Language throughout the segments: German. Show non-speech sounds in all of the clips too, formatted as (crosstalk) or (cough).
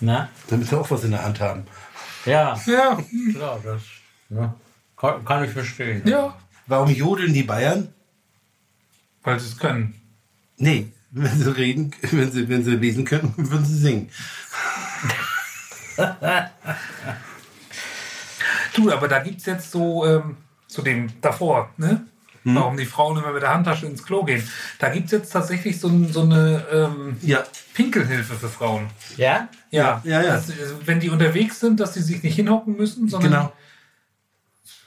Na? Damit sie auch was in der Hand haben. Ja, Ja, klar, das ne? kann, kann ich verstehen. ja, Warum jodeln die Bayern? weil sie es können. Nee, wenn sie reden, wenn sie, wenn sie lesen können, (laughs) würden sie singen. Du, aber da gibt es jetzt so, ähm, zu dem davor, ne? Warum die Frauen immer mit der Handtasche ins Klo gehen. Da gibt es jetzt tatsächlich so, so eine ähm, Ja, Pinkelhilfe für Frauen. Ja? Ja, Ja, ja. Dass, äh, wenn die unterwegs sind, dass sie sich nicht hinhocken müssen, sondern. genau.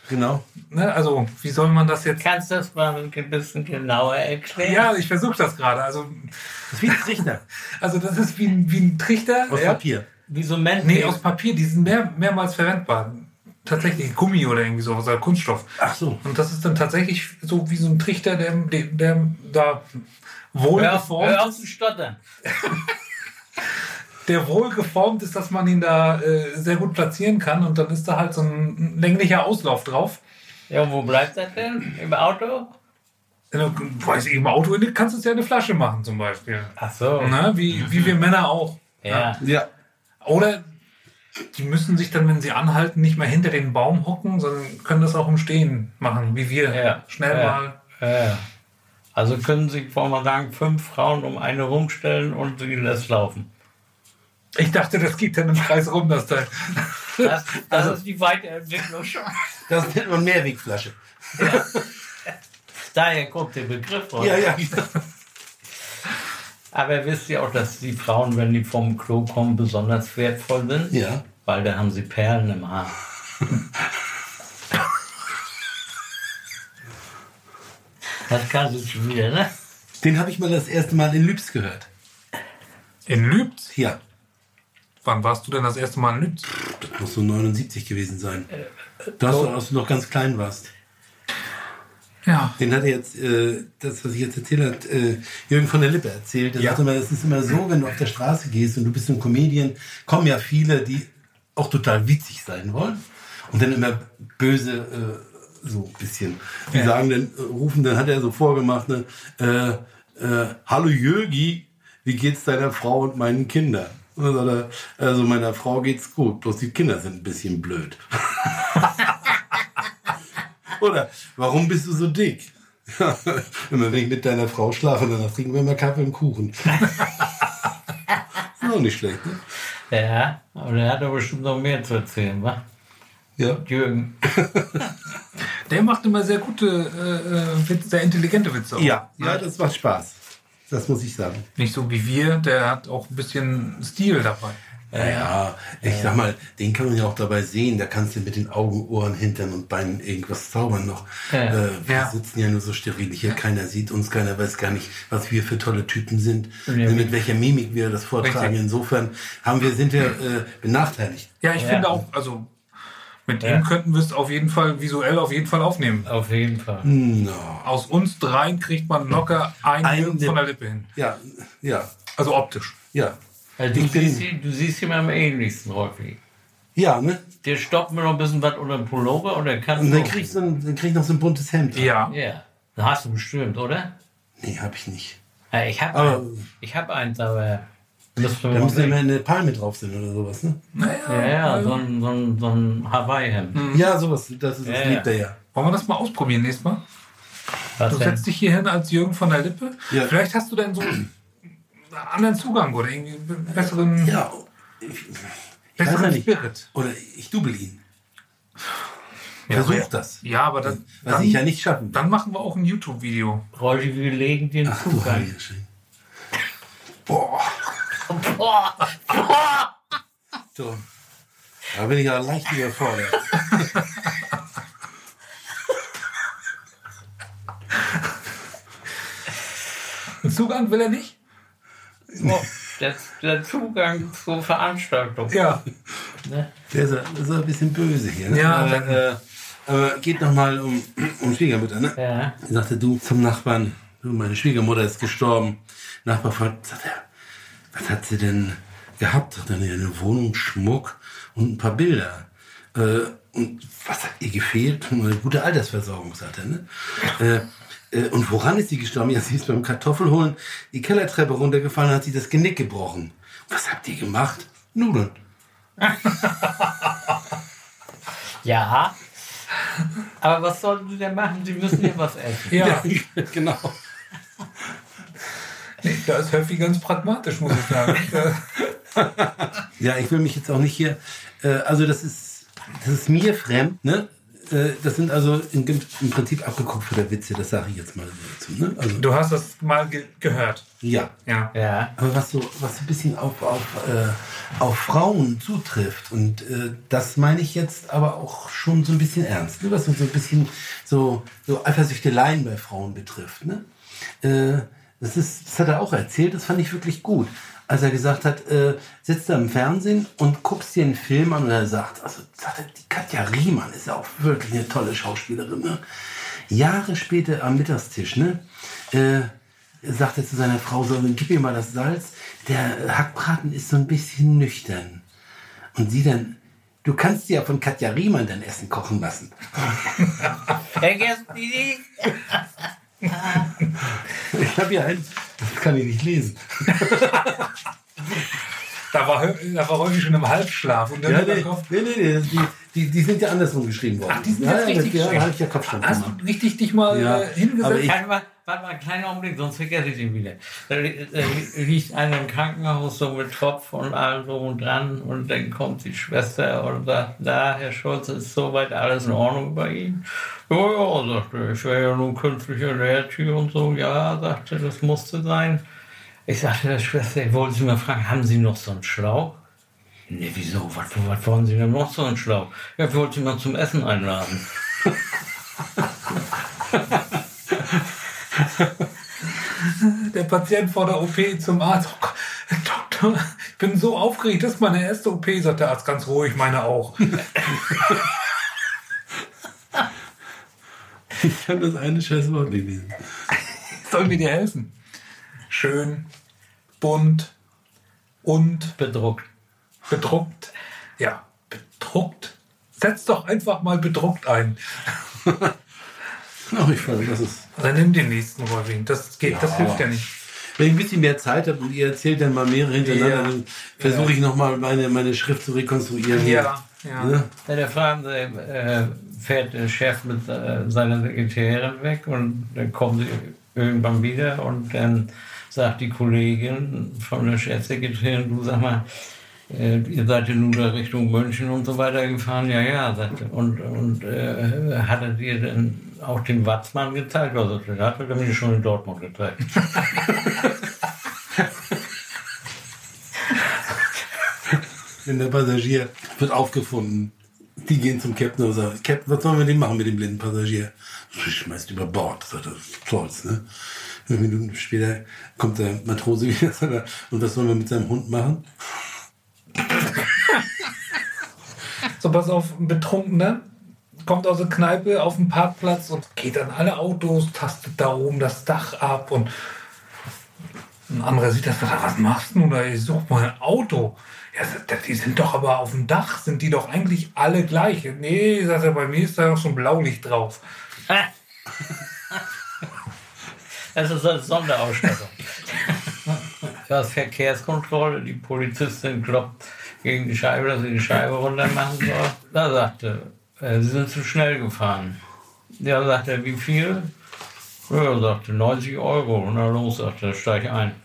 Genau. Ne, also, wie soll man das jetzt. Kannst du das mal ein bisschen genauer erklären? Ja, ich versuche das gerade. Also, Das ist wie ein Trichter (laughs) also, das ist wie, ein- wie ein Trichter. aus ja? Papier. Wie so Männer. Nee, aus Papier. Die sind mehr, mehrmals verwendbar. Tatsächlich Gummi oder irgendwie sowas, oder Kunststoff. Ach so. Und das ist dann tatsächlich so wie so ein Trichter, der, der, der da wohl Hör, hör auf ist. zu stottern. (laughs) der wohl geformt ist, dass man ihn da äh, sehr gut platzieren kann und dann ist da halt so ein länglicher Auslauf drauf. Ja, und wo bleibt das denn? Im Auto? Weiß ich, im Auto kannst du es ja in eine Flasche machen zum Beispiel. Ach so. Ne? Wie, wie wir Männer auch. Ja. Ja. Oder die müssen sich dann, wenn sie anhalten, nicht mehr hinter den Baum hocken, sondern können das auch im Stehen machen, wie wir. Ja. Schnell Ja. mal. Ja. Also können sich, wollen wir sagen, fünf Frauen um eine rumstellen und sie lässt laufen. Ich dachte, das geht dann im Kreis rum, das Teil. Das, das Also ist die Weiterentwicklung schon. Das nennt man Mehrwegflasche. Daher kommt der Begriff. raus. Ja, ja. Aber wisst ihr auch, dass die Frauen, wenn die vom Klo kommen, besonders wertvoll sind? Ja. Weil da haben sie Perlen im Haar. Das kannst du schon wieder, ne? Den habe ich mal das erste Mal in Lübs gehört. In Lübz? Ja. Wann warst du denn das erste Mal in Lübz? Das muss so 79 gewesen sein. Das, als du noch ganz klein warst. Ja. Den hat er jetzt, äh, das, was ich jetzt erzählt hat, äh, Jürgen von der Lippe erzählt. Der Ja. sagt immer, es ist immer so, wenn du auf der Straße gehst und du bist ein Comedian, kommen ja viele, die auch total witzig sein wollen und dann immer böse, äh, so ein bisschen. Die Ja. sagen dann, äh, rufen, dann hat er so vorgemacht, ne, äh, äh, hallo Jürgi, wie geht's deiner Frau und meinen Kindern? Und dann sagt er, also meiner Frau geht's gut, bloß die Kinder sind ein bisschen blöd. (laughs) (laughs) Oder warum bist du so dick? Immer wenn ich mit deiner Frau schlafe, dann trinken wir immer Kaffee und Kuchen. ist (laughs) auch nicht schlecht, ne? Ja, aber der hat doch bestimmt noch mehr zu erzählen, wa? Ja. Jürgen. (laughs) Der macht immer sehr gute, äh, äh, Witze, sehr intelligente Witze. auch. Ja, ja, das macht Spaß. Das muss ich sagen. Nicht so wie wir, der hat auch ein bisschen Stil dabei. Ja, ja, ich sag mal, den kann man ja auch dabei sehen. Da kannst du mit den Augen, Ohren, Hintern und Beinen irgendwas zaubern noch. Ja. Äh, wir Ja. sitzen ja nur so steril hier. Keiner sieht uns, keiner weiß gar nicht, was wir für tolle Typen sind. Ja, mit welcher Mimik wir das vortragen. Richtig. Insofern haben wir, sind wir äh, benachteiligt. Ja, ich Ja. finde auch, also mit Ja. ihm könnten wir es auf jeden Fall visuell auf jeden Fall aufnehmen. Auf jeden Fall. No. Aus uns dreien kriegt man locker einen Ein Jürgen von der Lippe hin. Ja, ja, Also optisch. ja. Also du, siehst, ihn- du siehst ihn am ähnlichsten häufig. Ja, ne? Der stoppt mir noch ein bisschen was unter den Pullover oder kann. Und dann kriegst du ein, dann krieg ich noch so ein buntes Hemd. Ja. Ja. Das hast du bestimmt, oder? Nee, hab ich nicht. Ja, ich habe Aber- ein, ich hab eins, aber. Da muss ja immer eine Palme drauf sein oder sowas, ne? Naja, Ja, ja, äh, so ein, so ein, so ein Hawaii-Hemd. Ja, sowas. Das, ist, das Ja, liebt ja. er ja. Wollen wir das mal ausprobieren nächstes Mal? Was Du denn? setzt dich hier hin als Jürgen von der Lippe. Ja. Vielleicht hast du dann so einen anderen Zugang oder irgendwie einen besseren, Ja, ich, ich ja besseren nicht. Spirit. Oder ich double ihn. Ja, Versuch aber- das. Ja, aber dann, Was dann, ich ja nicht schaffen will. dann machen wir auch ein YouTube-Video. Rolli, wir legen den Ach Zugang. Boah. Boah, boah. So. Da bin ich ja leicht überfordert. Einen Zugang will er nicht? Der, der Zugang zur Veranstaltung. Ja. Ne? Der ist, ist ein bisschen böse hier. Ne? Ja. Aber, äh, aber geht nochmal um, um Schwiegermutter. Ne? Ja. Er sagte, du zum Nachbarn, du, meine Schwiegermutter ist gestorben. Nachbar fragt, sagt er, was hat sie denn gehabt? Sagt er, "Nee, eine Wohnung, Schmuck und ein paar Bilder. Äh, und was hat ihr gefehlt? Eine gute Altersversorgung, sagt er. Ne? Äh, und woran ist sie gestorben? Ja, sie ist beim Kartoffelholen die Kellertreppe runtergefallen und hat sich das Genick gebrochen. Was habt ihr gemacht? Nudeln. (laughs) Ja. Aber was sollen sie denn machen? Sie müssen ja was essen. Ja. (laughs) genau. Nee, da ist Höffi ganz pragmatisch, muss ich sagen. Äh, (laughs) Ja, ich will mich jetzt auch nicht hier. Äh, also das ist, das ist mir fremd. Ne? Äh, das sind also im, im Prinzip abgeguckt für der Witze. Das sage ich jetzt mal dazu. Ne? Also Du hast das mal ge gehört. ja. Ja. Ja. Aber was so, was so ein bisschen auf, auf, äh, auf Frauen zutrifft, und äh, das meine ich jetzt aber auch schon so ein bisschen ernst, ne? was so so ein bisschen so, so Eifersüchteleien bei Frauen betrifft. Ne? Äh, das, ist, das hat er auch erzählt, das fand ich wirklich gut. Als er gesagt hat, äh, sitzt da im Fernsehen und guckst dir einen Film an und er sagt, also sagt er, die Katja Riemann ist ja auch wirklich eine tolle Schauspielerin. Ne? Jahre später am Mittagstisch, ne? Äh, sagt er zu seiner Frau so, gib mir mal das Salz. Der Hackbraten ist so ein bisschen nüchtern. Und sie dann, du kannst dir ja von Katja Riemann dein Essen kochen lassen. (laughs) Vergessen Sie nicht. Ich habe hier einen, das kann ich nicht lesen. Da war, da war häufig schon im Halbschlaf. Und dann Ja, nee, drauf- nee, nee, nee die, die, die sind ja andersrum geschrieben worden. Ach, die sind ja, jetzt ja, richtig Ja, geschrieben. habe ich ja Kopfstand Hast gemacht. du richtig dich mal Ja, äh, hingesetzt? aber ich- warte mal, einen kleinen Augenblick, sonst vergesse ich den wieder. Da li- da li- liegt einer im Krankenhaus so mit Tropf und allem so und dran und dann kommt die Schwester und sagt, da, Herr Schulz, ist soweit alles in Ordnung bei Ihnen? Ja, ja, sagte er, ich wäre ja nun künstlich ernährt hier und so. Ja, sagte, das musste sein. Ich sagte der Schwester, ich wollte Sie mal fragen, haben Sie noch so einen Schlauch? Nee, wieso? Was, was wollen Sie denn noch so einen Schlauch? Ja, ich wollte Sie mal zum Essen einladen. (laughs) der Patient vor der OP zum Arzt. Oh Gott, Doktor, ich bin so aufgeregt, das ist meine erste OP, sagt der Arzt ganz ruhig, meine auch. Ich habe das eine scheiß Wort nicht lesen. Soll mir dir helfen? Schön, bunt und Bedruckt. bedruckt. Ja, bedruckt. Setz doch einfach mal bedruckt ein. Ach, (laughs) ich fand, das ist. Dann nimm den nächsten Rolling. Das geht, das Ja. hilft ja nicht. Wenn ich ein bisschen mehr Zeit habe und ihr erzählt dann mal mehrere hintereinander, Ja. dann versuche ich nochmal meine, meine Schrift zu rekonstruieren. Ja, ja. Ne? Ja, der Fernsehen äh, fährt der Chef mit äh, seiner Sekretärin weg und dann kommen sie irgendwann wieder und dann sagt die Kollegin von der Chefsekretärin, du sag mal, ihr seid ja nun da Richtung München und so weiter gefahren. Ja, ja, sagte. Und, und äh, hat er dir denn auch den Watzmann gezeigt? Also, den hat er mir schon in Dortmund gezeigt. (laughs) Wenn der Passagier wird aufgefunden, die gehen zum Captain und sagen, Captain, was sollen wir denn machen mit dem blinden Passagier? Schmeißt über Bord, sagt er, Stolz, ne? Fünf Minuten später kommt der Matrose wieder er, und was sollen wir mit seinem Hund machen? So, pass auf, ein Betrunkener kommt aus der Kneipe auf den Parkplatz und geht an alle Autos, tastet da oben das Dach ab und ein anderer sieht das, sagt, was machst du da? Ich such mal ein Auto. Ja, die sind doch aber auf dem Dach, sind die doch eigentlich alle gleich. Nee, sagt er, bei mir ist da noch ein Blaulicht drauf. (laughs) Das ist eine Sonderausstattung. (laughs) Das Verkehrskontrolle, die Polizistin kloppt gegen die Scheibe, dass sie die Scheibe runter machen soll. Da sagte, äh, sie sind zu schnell gefahren. Ja, sagt er, wie viel? Ja, sagte 90 Euro. Na los, sagte er, steig ein. (laughs)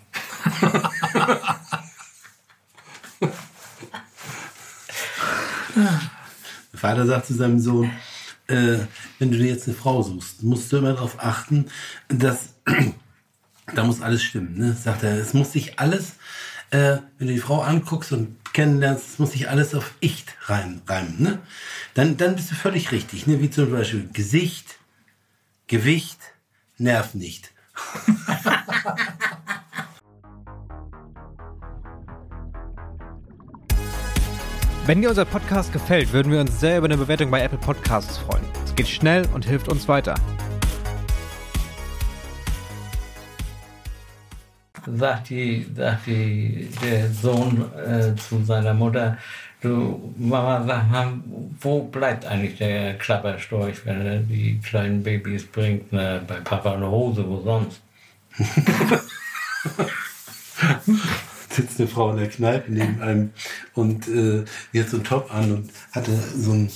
Der Vater sagt zu seinem Sohn, äh, wenn du dir jetzt eine Frau suchst, musst du immer darauf achten, dass (clears throat) da muss alles stimmen. Ne? Sagt er, es muss sich alles, äh, wenn du die Frau anguckst und kennenlernst, das muss nicht alles auf Ich rein, reimen. Ne? Dann, dann bist du völlig richtig. Ne? Wie zum Beispiel Gesicht, Gewicht, Nerv nicht. (laughs) Wenn dir unser Podcast gefällt, würden wir uns sehr über eine Bewertung bei Apple Podcasts freuen. Es geht schnell und hilft uns weiter. Sagt, die, sagt die, der Sohn äh, zu seiner Mutter, du Mama, sag mal, wo bleibt eigentlich der Klapperstorch, wenn er die kleinen Babys bringt? Ne, bei Papa eine Hose, wo sonst? (laughs) sitzt eine Frau in der Kneipe neben einem und äh, hat so einen Top an und hatte so ein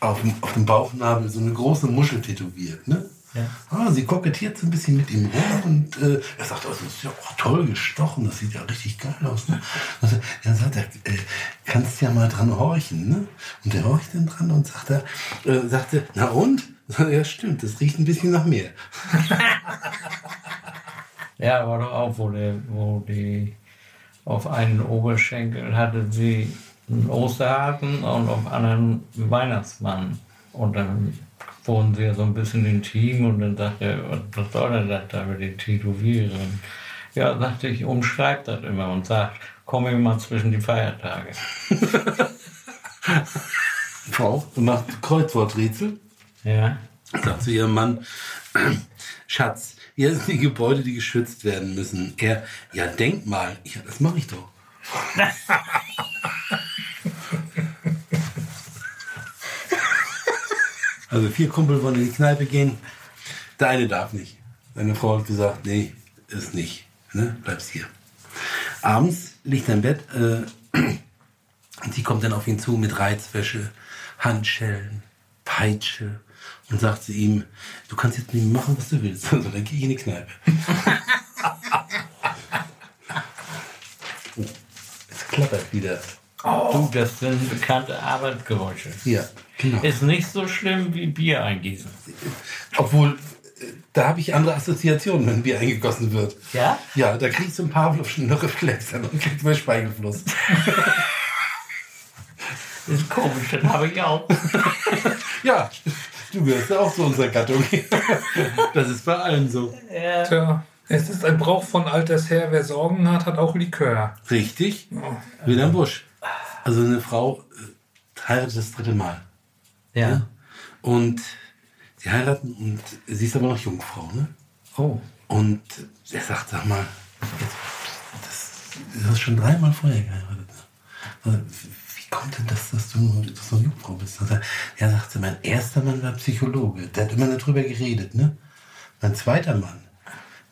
auf dem, auf dem Bauchnabel so eine große Muschel tätowiert. Ne? Ja. Ah, sie kokettiert so ein bisschen mit ihm rum und äh, er sagt, oh, das ist ja auch toll gestochen, das sieht ja richtig geil aus. Ne? Also, dann sagt er, äh, kannst ja mal dran horchen. Ne? Und er horcht dann dran und sagt, er, äh, sagte, na und? (laughs) Ja, stimmt, das riecht ein bisschen nach mehr. (laughs) Ja, war doch auch, wo, der, wo die auf einen Oberschenkel hatte sie einen Osterhasen und auf anderen einen Weihnachtsmann. Und dann wurden sie ja so ein bisschen intim und dann sagte er, was soll denn das da mit den Tätowieren? Ja, sagte ich, umschreibt das immer und sagt, komm mal zwischen die Feiertage. (laughs) Frau macht Kreuzworträtsel. Ja, sagt zu ihrem Mann, (clears throat) Schatz, hier sind die Gebäude, die geschützt werden müssen. Er, ja, Denkmal. Ja, das mache ich doch. (laughs) also vier Kumpel wollen in die Kneipe gehen. Der eine darf nicht. Seine Frau hat gesagt, nee, ist nicht. Ne? Bleibst hier. Abends liegt er im Bett äh, und sie kommt dann auf ihn zu mit Reizwäsche, Handschellen, Peitsche und sagt zu ihm, du kannst jetzt mit mir machen, was du willst. (laughs) Also dann gehe ich in die Kneipe. (laughs) oh, es klappert wieder. Du, das sind bekannte Arbeitsgeräusche. Ja, genau. Ist nicht so schlimm wie Bier eingießen. Obwohl, da habe ich andere Assoziationen, wenn Bier eingegossen wird. Ja? Ja, da kriege ich so ein Pavlovschen Reflex an und kriegt mein Speichelfluss. Das (laughs) ist komisch, das habe ich auch. (laughs) Ja, du gehörst ja auch zu unserer Gattung. (laughs) Das ist bei allen so. Ja. Tja, es ist ein Brauch von alters her. Wer Sorgen hat, hat auch Likör. Richtig? Wilhelm Busch. Also eine Frau äh, heiratet das dritte Mal. ja. Und sie heiraten und sie ist aber noch Jungfrau, ne? Oh. Und er sagt, sag mal, das, du hast schon dreimal vorher geheiratet. Ne? Also, wie kommt denn das, dass du, dass du eine Jungfrau bist? Also, er sagte, mein erster Mann war Psychologe, der hat immer darüber geredet, ne? Mein zweiter Mann,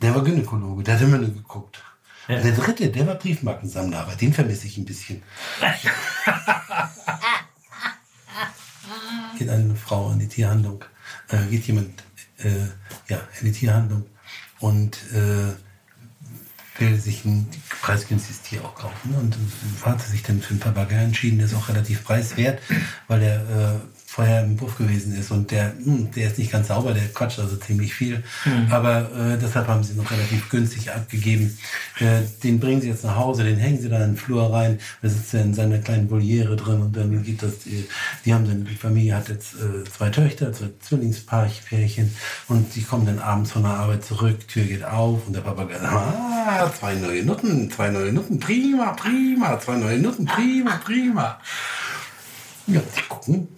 der war Gynäkologe, der hat immer nur geguckt. Ja. Und der dritte, der war Briefmarkensammler, aber den vermisse ich ein bisschen. (laughs) geht eine Frau in die Tierhandlung, äh, geht jemand äh, ja, in die Tierhandlung und äh, will sich ein preisgünstiges Tier auch kaufen. Und äh, hat sich dann für einen Papagei entschieden, der ist auch relativ preiswert, weil der äh, vorher im Buff gewesen ist und der, hm, der ist nicht ganz sauber, der quatscht also ziemlich viel. Aber äh, deshalb haben sie ihn noch relativ günstig abgegeben. Äh, den bringen sie jetzt nach Hause, den hängen sie dann in den Flur rein, da sitzt er in seiner kleinen Voliere drin und dann geht das, die, die haben dann, die Familie hat jetzt äh, zwei Töchter, zwei Zwillingspärchen und die kommen dann abends von der Arbeit zurück, Tür geht auf und der Papa sagt, ah, zwei neue Nutten, zwei neue Nutten, prima, prima, zwei neue Nutten, prima, prima. Ja, die gucken.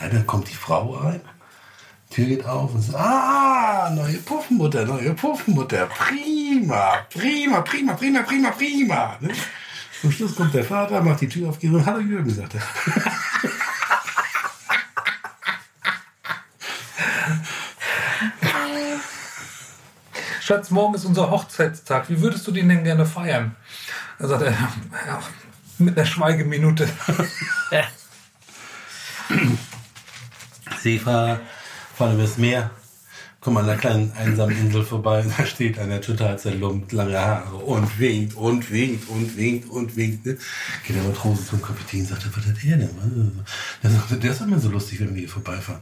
Ja, dann kommt die Frau rein. Tür geht auf und sagt, ah, neue Puffenmutter, neue Puffenmutter, prima, prima, prima, prima, prima, prima. Ne? Zum Schluss kommt der Vater, macht die Tür auf, geht und Hallo Jürgen, sagt er. (laughs) Schatz, morgen ist unser Hochzeitstag. Wie würdest du den denn gerne feiern? Da sagt er, ja, mit einer Schweigeminute. (laughs) Seefahrer fahren übers Meer, kommen an einer kleinen einsamen Insel vorbei und (laughs) da steht einer total zerlumpt, lange Haare und winkt und winkt und winkt und winkt. Ne? Geht der Matrose zum Kapitän sagt, was hat der denn? Der sagt, der ist immer so lustig, wenn wir hier vorbeifahren.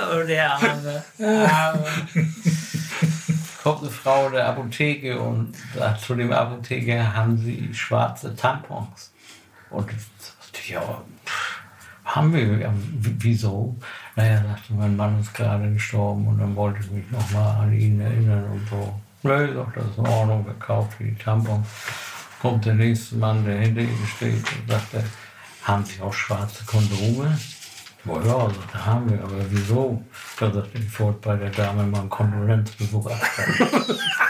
Oh, der Arme. Arme. Kommt eine Frau der Apotheke und sagt zu dem Apotheker, haben Sie schwarze Tampons? Und ja, haben wir. Ja, wieso? Naja, sagte, mein Mann ist gerade gestorben und dann wollte ich mich nochmal an ihn erinnern und so. Nö, sagt, das ist in Ordnung, gekauft für die Tampons. kommt der nächste Mann, der hinter ihm steht und sagt, er, haben Sie auch schwarze Kondome? Oh ja, sagt er, haben wir, aber wieso? Da sagt er, ich wollte bei der Dame mal einen Kondolenzbesuch abstatten. (laughs)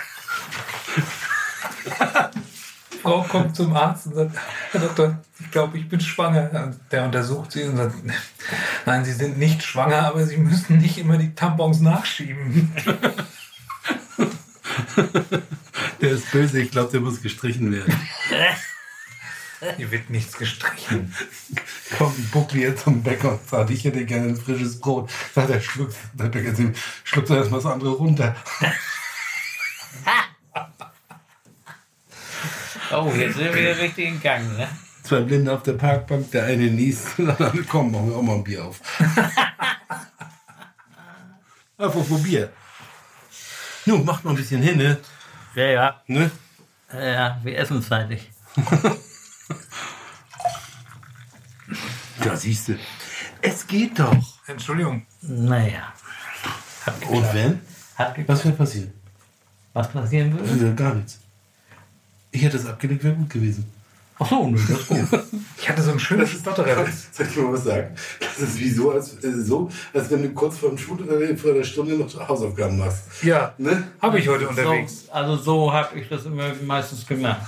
Frau kommt zum Arzt und sagt, Herr Doktor, ich glaube, ich bin schwanger. Und der untersucht sie und sagt, nein, Sie sind nicht schwanger, aber Sie müssen nicht immer die Tampons nachschieben. Der ist böse, ich glaube, der muss gestrichen werden. Hier wird nichts gestrichen. Kommt Buckli jetzt zum Bäcker und sagt, ich hätte gerne ein frisches Brot. Sagt er, schluckt, der Bäcker schluckt er erstmal das andere runter. (laughs) Oh, jetzt sind wir richtig in Gang, ne? Zwei Blinde auf der Parkbank, der eine niest, der andere, komm, machen wir auch mal ein Bier auf. (laughs) Apropos Bier. Nun, macht noch ein bisschen hin, ne? Ja, ja. ne? Ja, wir essen zeitig. Da (laughs) siehst du. Es geht doch. Entschuldigung. Naja. Und wenn? Was wäre passiert? Was passieren würde? Ja, gar nichts. Ich hätte es abgelegt, wäre gut gewesen. Ach so, nö, das ist gut. Ich hatte so einen schönen Stottererwitz. Soll ich mal was sagen? Das ist wie so, als, äh, so, als wenn du kurz vor, dem Schul äh, vor der Stunde noch Hausaufgaben machst. Ja, Ne? habe ich heute unterwegs. So, also so habe ich das immer meistens gemacht.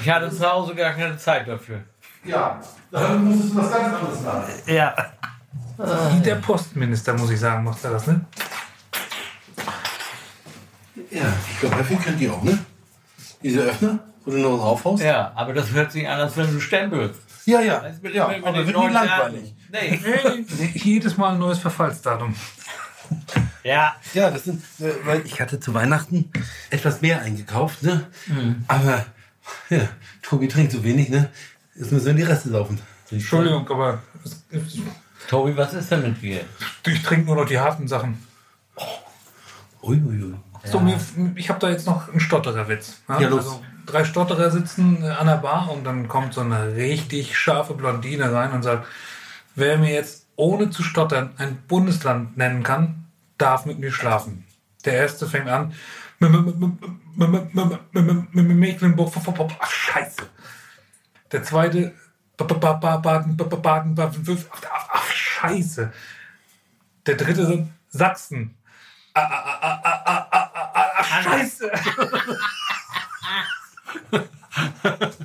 Ich hatte zu Hause gar keine Zeit dafür. Ja, dann musstest du was ganz anderes machen. Ja. Wie der Postminister, muss ich sagen, macht er das, ne? Ja, ich glaube, dafür könnt ihr auch, ne? Diese Öffner, wo du noch draufhaust? Ja, aber das hört sich an, als wenn du stempelst. ja, ja. Mit- ja mit- mit aber wird nie neuen langweilig. Nee. Nee, Jedes Mal ein neues Verfallsdatum. Ja. Ja, das sind, äh, weil ich hatte zu Weihnachten etwas mehr eingekauft, ne? Aber, ja, Tobi trinkt so wenig, ne? Jetzt müssen wir die Reste saufen. Entschuldigung, aber Tobi, was ist denn mit dir? ich trinke nur noch die harten Sachen. Uiuiui. So, ich habe da jetzt noch einen Stottererwitz. Ja, ja los. Also, drei Stotterer sitzen an der Bar und dann kommt so eine richtig scharfe Blondine rein und sagt, wer mir jetzt ohne zu stottern ein Bundesland nennen kann, darf mit mir schlafen. Der erste fängt an, Mecklenburg, ach scheiße. Der zweite, Baden, Baden, Baden, ach scheiße. Der dritte, Sachsen. Ah, ah, ah, scheiße. (laughs)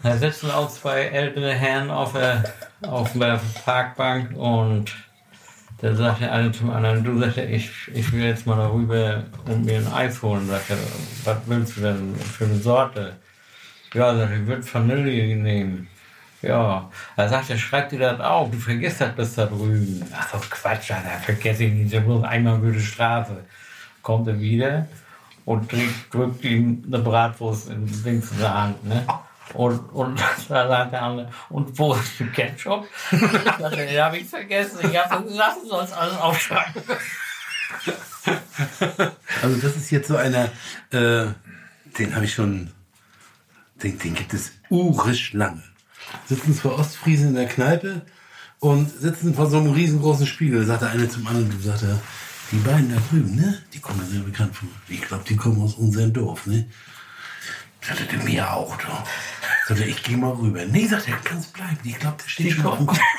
Da sitzen auch zwei ältere Herren auf der, auf der Parkbank und da sagt der eine zum anderen, du sagst ich, ich will jetzt mal darüber und mir ein Eis holen. Sagt er, was willst du denn für eine Sorte? Ja, sagt er, ich würde Vanille nehmen. Ja, da sagt er, schreib dir das auf, du vergisst das bis da drüben. Ach so, Quatsch, Alter, vergesse ich nicht, ich bloß einmal die Straße. Kommt er wieder und drückt, ihm eine Bratwurst in links in der Hand, ne? Und, und (laughs) da sagt der andere, und wo ist der Ketchup? Er, den habe ich vergessen, ich habe lassen Sie uns alles aufschreiben. Also das ist jetzt so einer, äh, den habe ich schon, den, den gibt es urisch lange. Sitzen zwei Ostfriesen in der Kneipe und sitzen vor so einem riesengroßen Spiegel. Sagt der eine zum anderen, du sagt er, die beiden da drüben, ne? Die kommen mir sehr bekannt vor. Ich glaube, die kommen aus unserem Dorf, ne? Sagt er, mir auch, du. Sagt er, ich gehe mal rüber. Nee, sagt er, kannst bleiben. Ich glaube, der steht schon auf dem Kopf. (laughs)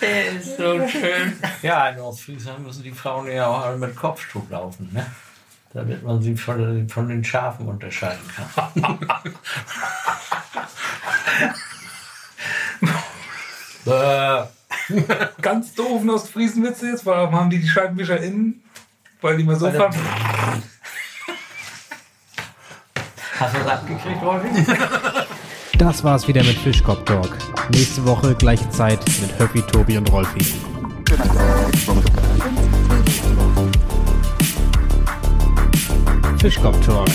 Der ist so schön. Ja, in Ostfriesland müssen die Frauen ja auch alle mit Kopftuch laufen, ne? Damit man sie von, den- von den Schafen unterscheiden kann. (laughs) äh, (laughs) Ganz doofen Ostfriesenwitze jetzt. Warum haben die die Scheibenwischer innen? Weil die mal so fahren. (laughs) hast du das abgekriegt, Rolfi? (laughs) Das war's wieder mit Fischkopf Talk. Nächste Woche gleiche Zeit mit Höppi, Tobi und Rolfi. Fischkopf Talk,